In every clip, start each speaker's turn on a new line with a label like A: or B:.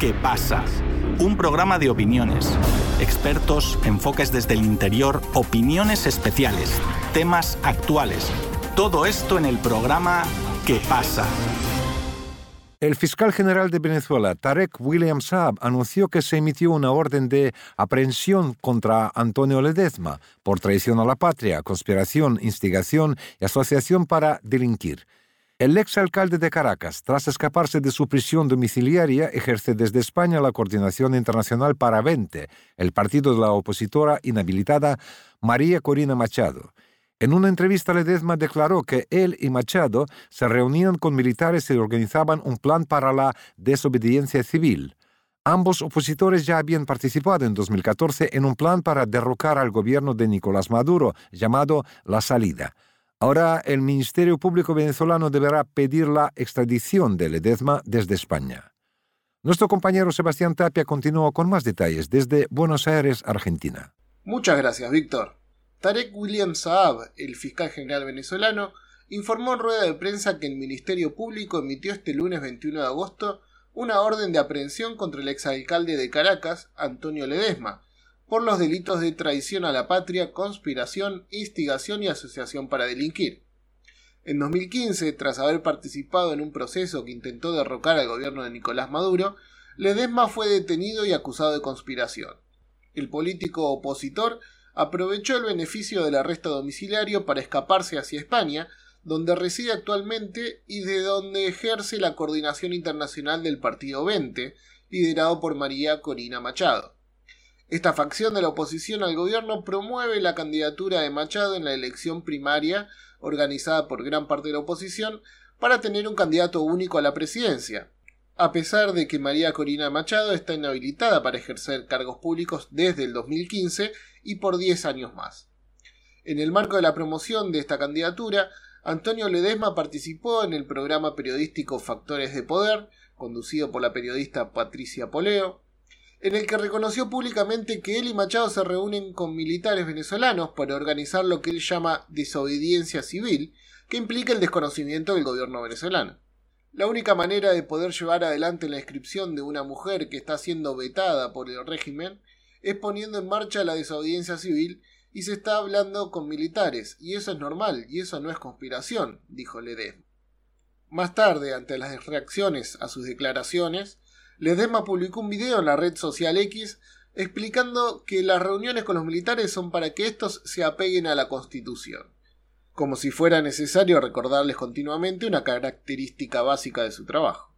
A: ¿Qué pasa? Un programa de opiniones, expertos, enfoques desde el interior, opiniones especiales, temas actuales. Todo esto en el programa ¿Qué pasa?
B: El fiscal general de Venezuela, Tarek William Saab, anunció que se emitió una orden de aprehensión contra Antonio Ledezma por traición a la patria, conspiración, instigación y asociación para delinquir. El exalcalde de Caracas, tras escaparse de su prisión domiciliaria, ejerce desde España la coordinación internacional para 20, el partido de la opositora inhabilitada María Corina Machado. En una entrevista, Ledezma declaró que él y Machado se reunían con militares y organizaban un plan para la desobediencia civil. Ambos opositores ya habían participado en 2014 en un plan para derrocar al gobierno de Nicolás Maduro, llamado La Salida. Ahora el Ministerio Público venezolano deberá pedir la extradición de Ledezma desde España. Nuestro compañero Sebastián Tapia continúa con más detalles desde Buenos Aires, Argentina.
C: Muchas gracias, Víctor. Tarek William Saab, el fiscal general venezolano, informó en rueda de prensa que el Ministerio Público emitió este lunes 21 de agosto una orden de aprehensión contra el exalcalde de Caracas, Antonio Ledesma, por los delitos de traición a la patria, conspiración, instigación y asociación para delinquir. En 2015, tras haber participado en un proceso que intentó derrocar al gobierno de Nicolás Maduro, Ledesma fue detenido y acusado de conspiración. El político opositor aprovechó el beneficio del arresto domiciliario para escaparse hacia España, donde reside actualmente y de donde ejerce la coordinación internacional del Partido 20, liderado por María Corina Machado. Esta facción de la oposición al gobierno promueve la candidatura de Machado en la elección primaria organizada por gran parte de la oposición para tener un candidato único a la presidencia, a pesar de que María Corina Machado está inhabilitada para ejercer cargos públicos desde el 2015 y por 10 años más. En el marco de la promoción de esta candidatura, Antonio Ledesma participó en el programa periodístico Factores de Poder, conducido por la periodista Patricia Poleo, en el que reconoció públicamente que él y Machado se reúnen con militares venezolanos para organizar lo que él llama desobediencia civil, que implica el desconocimiento del gobierno venezolano. La única manera de poder llevar adelante la inscripción de una mujer que está siendo vetada por el régimen es poniendo en marcha la desobediencia civil y se está hablando con militares, y eso es normal, y eso no es conspiración, dijo Ledesma. Más tarde, ante las reacciones a sus declaraciones, Ledesma publicó un video en la red social X explicando que las reuniones con los militares son para que estos se apeguen a la Constitución, como si fuera necesario recordarles continuamente una característica básica de su trabajo.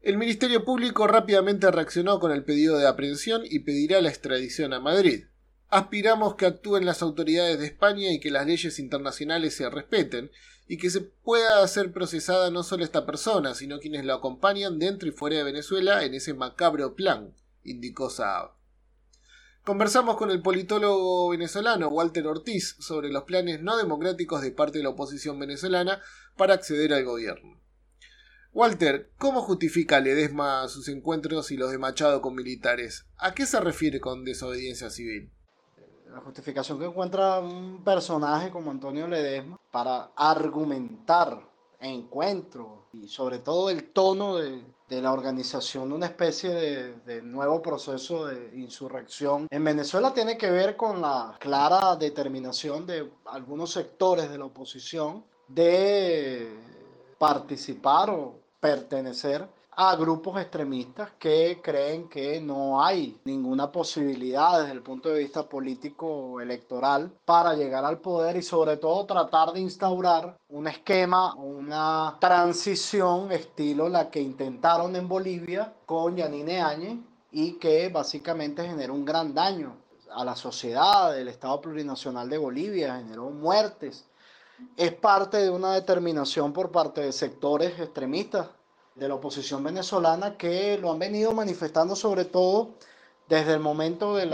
C: El Ministerio Público rápidamente reaccionó con el pedido de aprehensión y pedirá la extradición a Madrid. Aspiramos que actúen las autoridades de España y que las leyes internacionales se respeten, y que se pueda hacer procesada no solo esta persona, sino quienes lo acompañan dentro y fuera de Venezuela en ese macabro plan, indicó Saab. Conversamos con el politólogo venezolano Walter Ortiz sobre los planes no democráticos de parte de la oposición venezolana para acceder al gobierno. Walter, ¿cómo justifica Ledesma sus encuentros y los de Machado con militares? ¿A qué se refiere con desobediencia civil?
D: La justificación que encuentra un personaje como Antonio Ledesma para argumentar encuentro y sobre todo el tono de, la organización de una especie de, de, nuevo proceso de insurrección. En Venezuela tiene que ver con la clara determinación de algunos sectores de la oposición de participar o pertenecer a grupos extremistas que creen que no hay ninguna posibilidad desde el punto de vista político electoral para llegar al poder y sobre todo tratar de instaurar un esquema, una transición estilo la que intentaron en Bolivia con Yanine Áñez y que básicamente generó un gran daño a la sociedad, del Estado plurinacional de Bolivia, generó muertes. Es parte de una determinación por parte de sectores extremistas de la oposición venezolana que lo han venido manifestando sobre todo desde el momento de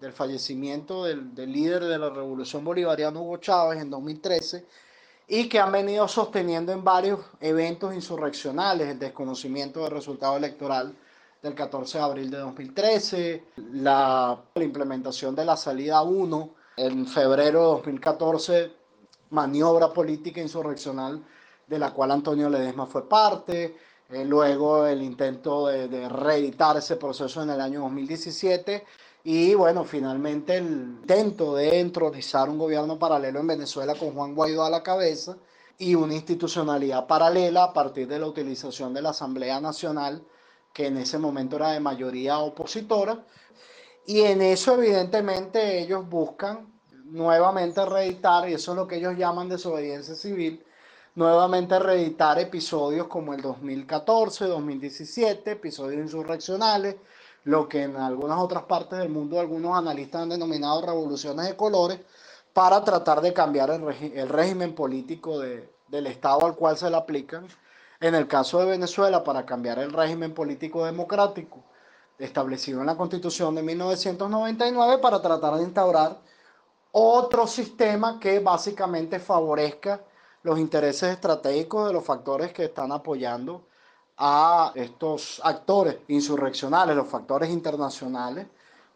D: del fallecimiento del, del, líder de la revolución bolivariana Hugo Chávez en 2013 y que han venido sosteniendo en varios eventos insurreccionales el desconocimiento del resultado electoral del 14 de abril de 2013, la, la implementación de la salida 1 en febrero de 2014, maniobra política insurreccional de la cual Antonio Ledesma fue parte, eh, luego el intento de, de, reeditar ese proceso en el año 2017 y bueno, finalmente el intento de entronizar un gobierno paralelo en Venezuela con Juan Guaidó a la cabeza y una institucionalidad paralela a partir de la utilización de la Asamblea Nacional, que en ese momento era de mayoría opositora. Y en eso evidentemente ellos buscan nuevamente reeditar, y eso es lo que ellos llaman desobediencia civil, nuevamente reeditar episodios como el 2014, 2017, episodios insurreccionales, lo que en algunas otras partes del mundo algunos analistas han denominado revoluciones de colores, para tratar de cambiar el, régimen político de, del Estado al cual se le aplican. En el caso de Venezuela, para cambiar el régimen político democrático establecido en la Constitución de 1999 para tratar de instaurar otro sistema que básicamente favorezca los intereses estratégicos de los factores que están apoyando a estos actores insurreccionales, los factores internacionales,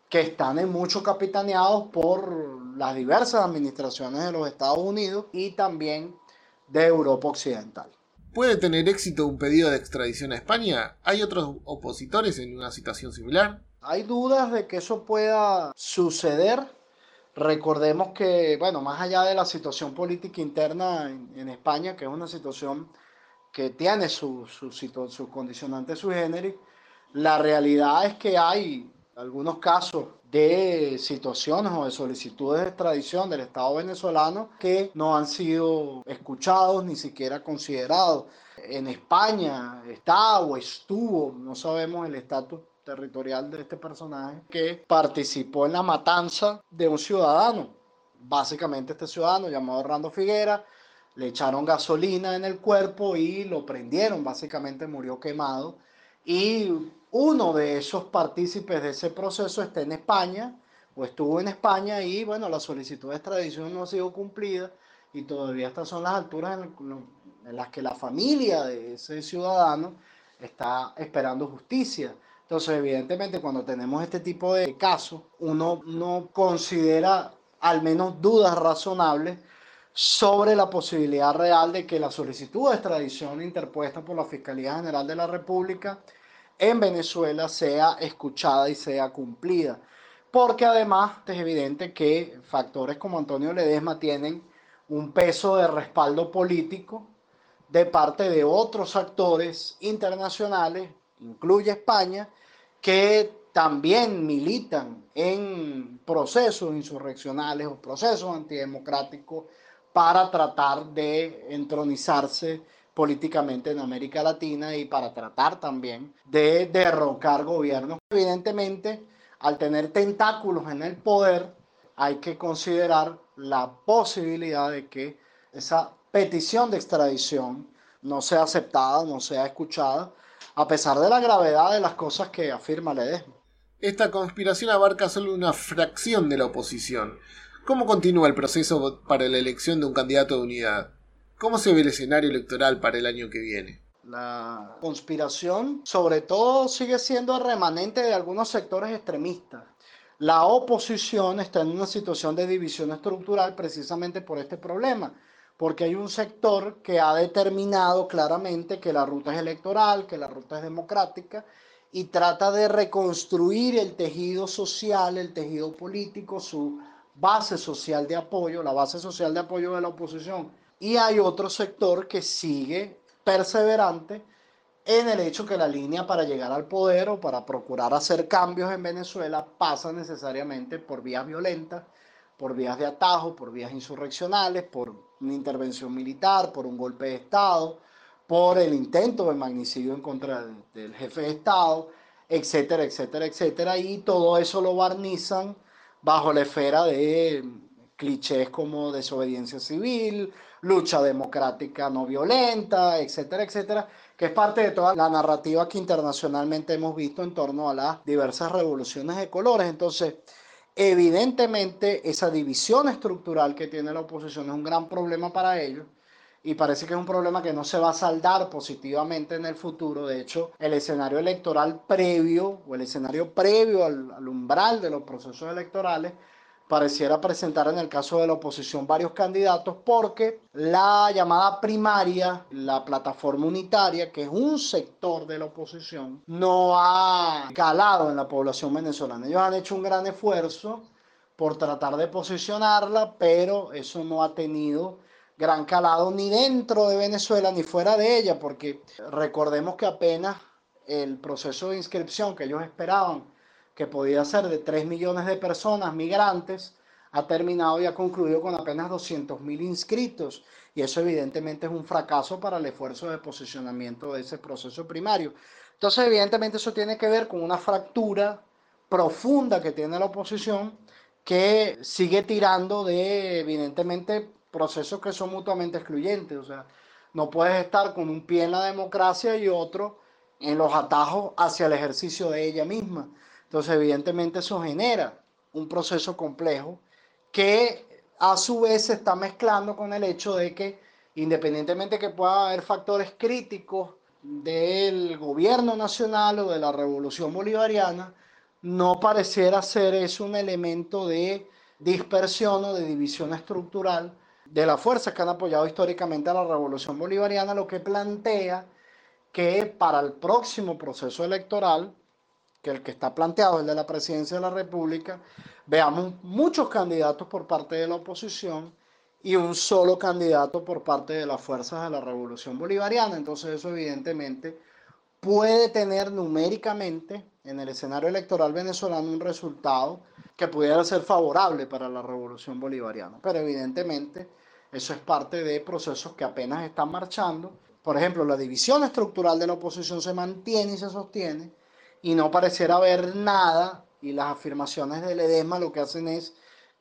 D: que están en mucho capitaneados por las diversas administraciones de los Estados Unidos y también de Europa Occidental.
C: ¿Puede tener éxito un pedido de extradición a España? ¿Hay otros opositores en una situación similar?
D: Hay dudas de que eso pueda suceder. Recordemos que, bueno, más allá de la situación política interna en, España, que es una situación que tiene sus su, su, su condicionantes sui generis, la realidad es que hay algunos casos de situaciones o de solicitudes de extradición del Estado venezolano que no han sido escuchados ni siquiera considerados. En España está o estuvo, no sabemos el estatus territorial de este personaje, que participó en la matanza de un ciudadano. Básicamente este ciudadano llamado Orlando Figuera, le echaron gasolina en el cuerpo y lo prendieron, básicamente murió quemado. Y uno de esos partícipes de ese proceso está en España o estuvo en España y bueno, la solicitud de extradición no ha sido cumplida y todavía estas son las alturas en, las que la familia de ese ciudadano está esperando justicia. Entonces, evidentemente, cuando tenemos este tipo de casos, uno no considera al menos dudas razonables sobre la posibilidad real de que la solicitud de extradición interpuesta por la Fiscalía General de la República en Venezuela sea escuchada y sea cumplida. Porque además es evidente que factores como Antonio Ledesma tienen un peso de respaldo político de parte de otros actores internacionales, incluye España, que también militan en procesos insurreccionales o procesos antidemocráticos para tratar de entronizarse políticamente en América Latina y para tratar también de derrocar gobiernos. Evidentemente, al tener tentáculos en el poder, hay que considerar la posibilidad de que esa petición de extradición no sea aceptada, no sea escuchada, a pesar de la gravedad de las cosas que afirma Ledesma.
C: Esta conspiración abarca solo una fracción de la oposición. ¿Cómo continúa el proceso para la elección de un candidato de unidad? ¿Cómo se ve el escenario electoral para el año que viene?
D: La conspiración sobre todo sigue siendo remanente de algunos sectores extremistas. La oposición está en una situación de división estructural precisamente por este problema, porque hay un sector que ha determinado claramente que la ruta es electoral, que la ruta es democrática, y trata de reconstruir el tejido social, el tejido político, su base social de apoyo, la base social de apoyo de la oposición. Y hay otro sector que sigue perseverante en el hecho que la línea para llegar al poder o para procurar hacer cambios en Venezuela pasa necesariamente por vías violentas, por vías de atajo, por vías insurreccionales, por una intervención militar, por un golpe de Estado, por el intento de magnicidio en contra del, jefe de Estado, etcétera, etcétera, etcétera. Y todo eso lo barnizan bajo la esfera de clichés como desobediencia civil, lucha democrática no violenta, etcétera, etcétera, que es parte de toda la narrativa que internacionalmente hemos visto en torno a las diversas revoluciones de colores. Entonces, evidentemente, esa división estructural que tiene la oposición es un gran problema para ellos y parece que es un problema que no se va a saldar positivamente en el futuro. De hecho, el escenario electoral previo o el escenario previo al, al umbral de los procesos electorales pareciera presentar en el caso de la oposición varios candidatos porque la llamada primaria, la plataforma unitaria, que es un sector de la oposición, no ha calado en la población venezolana. Ellos han hecho un gran esfuerzo por tratar de posicionarla, pero eso no ha tenido gran calado ni dentro de Venezuela ni fuera de ella, porque recordemos que apenas el proceso de inscripción que ellos esperaban que podía ser de 3 millones de personas migrantes, ha terminado y ha concluido con apenas 200 mil inscritos. Y eso evidentemente es un fracaso para el esfuerzo de posicionamiento de ese proceso primario. Entonces, evidentemente eso tiene que ver con una fractura profunda que tiene la oposición que sigue tirando de, evidentemente, procesos que son mutuamente excluyentes. O sea, no puedes estar con un pie en la democracia y otro en los atajos hacia el ejercicio de ella misma. Entonces, evidentemente eso genera un proceso complejo que a su vez se está mezclando con el hecho de que independientemente que pueda haber factores críticos del gobierno nacional o de la revolución bolivariana, no pareciera ser eso un elemento de dispersión o de división estructural de las fuerzas que han apoyado históricamente a la revolución bolivariana, lo que plantea que para el próximo proceso electoral que el que está planteado, el de la presidencia de la República, veamos muchos candidatos por parte de la oposición y un solo candidato por parte de las fuerzas de la Revolución Bolivariana. Entonces eso evidentemente puede tener numéricamente en el escenario electoral venezolano un resultado que pudiera ser favorable para la Revolución Bolivariana. Pero evidentemente eso es parte de procesos que apenas están marchando. Por ejemplo, la división estructural de la oposición se mantiene y se sostiene y no pareciera haber nada, y las afirmaciones de Ledesma lo que hacen es,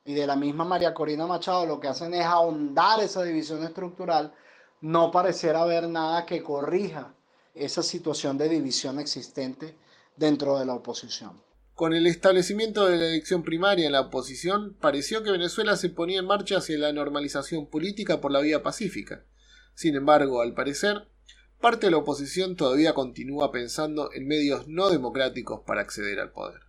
D: y de la misma María Corina Machado, lo que hacen es ahondar esa división estructural, no pareciera haber nada que corrija esa situación de división existente dentro de la oposición.
C: Con el establecimiento de la elección primaria en la oposición, pareció que Venezuela se ponía en marcha hacia la normalización política por la vía pacífica. Sin embargo, al parecer, Parte de la oposición todavía continúa pensando en medios no democráticos para acceder al poder.